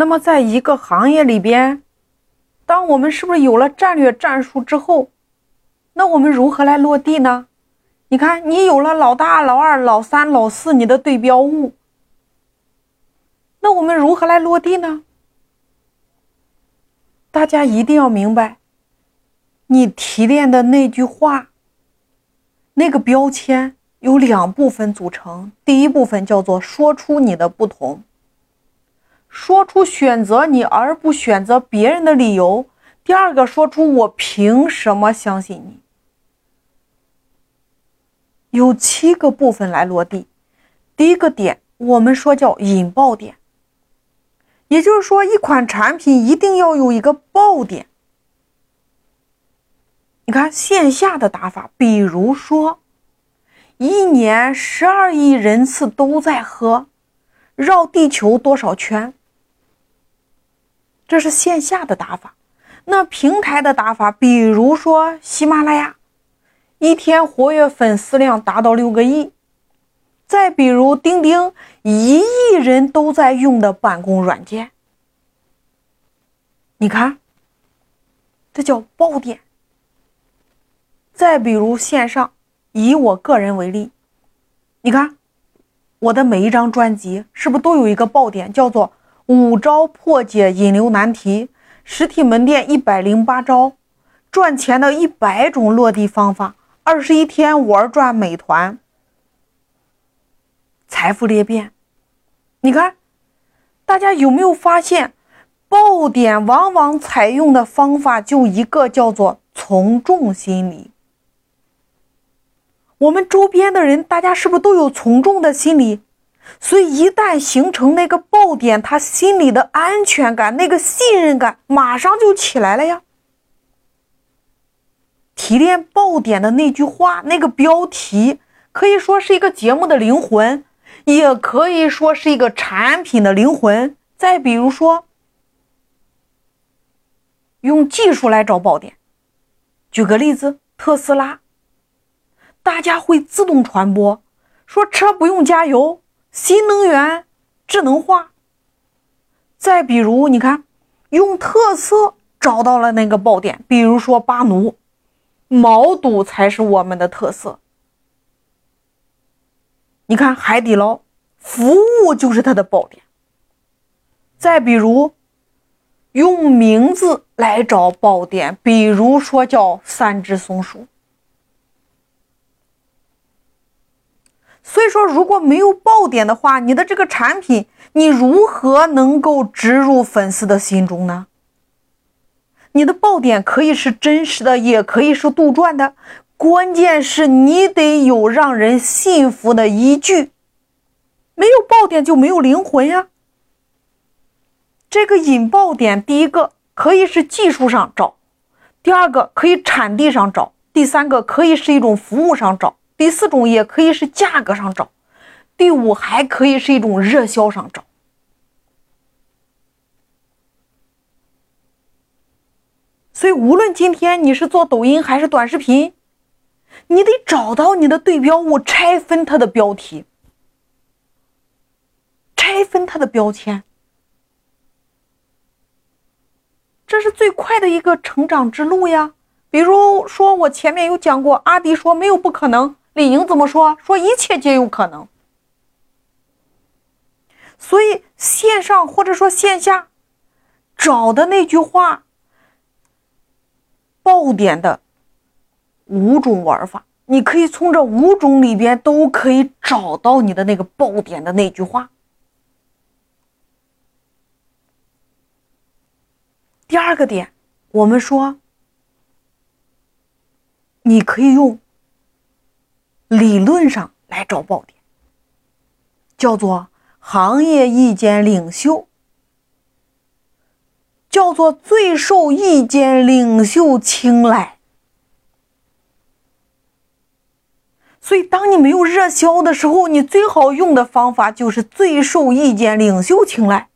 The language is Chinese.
那么，在一个行业里边，当我们是不是有了战略战术之后，那我们如何来落地呢？你看，你有了老大、老二、老三、老四，你的对标物，那我们如何来落地呢？大家一定要明白，你提炼的那句话，那个标签有两部分组成。第一部分叫做说出你的不同，说出选择你而不选择别人的理由。第二个，说出我凭什么相信你。有七个部分来落地。第一个点，我们说叫引爆点。也就是说，一款产品一定要有一个爆点。你看线下的打法，比如说，一年十二亿人次都在喝，绕地球多少圈？这是线下的打法。那平台的打法，比如说喜马拉雅，一天活跃粉丝量达到六个亿。再比如钉钉，一亿人都在用的办公软件，你看，这叫爆点。再比如线上，以我个人为例，你看我的每一张专辑是不是都有一个爆点，叫做五招破解引流难题，实体门店一百零八招，赚钱的一百种落地方法，二十一天玩转美团。财富裂变，你看，大家有没有发现，爆点往往采用的方法就一个，叫做从众心理。我们周边的人，大家是不是都有从众的心理？所以一旦形成那个爆点，他心里的安全感、那个信任感马上就起来了呀。提炼爆点的那句话，那个标题，可以说是一个节目的灵魂。也可以说是一个产品的灵魂。再比如说，用技术来找爆点。举个例子，特斯拉，大家会自动传播，说车不用加油，新能源、智能化。再比如，你看，用特色找到了那个爆点，比如说巴奴，毛肚才是我们的特色。你看海底捞，服务就是它的爆点。再比如，用名字来找爆点，比如说叫三只松鼠。所以说，如果没有爆点的话，你的这个产品，你如何能够植入粉丝的心中呢？你的爆点可以是真实的，也可以是杜撰的。关键是你得有让人信服的依据，没有爆点就没有灵魂呀。这个引爆点，第一个可以是技术上找，第二个可以产地上找，第三个可以是一种服务上找，第四种也可以是价格上找，第五还可以是一种热销上找。所以，无论今天你是做抖音还是短视频。你得找到你的对标物，拆分它的标题，拆分它的标签，这是最快的一个成长之路呀。比如说，我前面有讲过，阿迪说没有不可能，李莹怎么说？说一切皆有可能。所以线上或者说线下找的那句话，爆点的。五种玩法，你可以从这五种里边都可以找到你的那个爆点的那句话。第二个点，我们说，你可以用理论上来找爆点，叫做行业意见领袖，叫做最受意见领袖青睐。所以，当你没有热销的时候，你最好用的方法就是最受意见领袖青睐。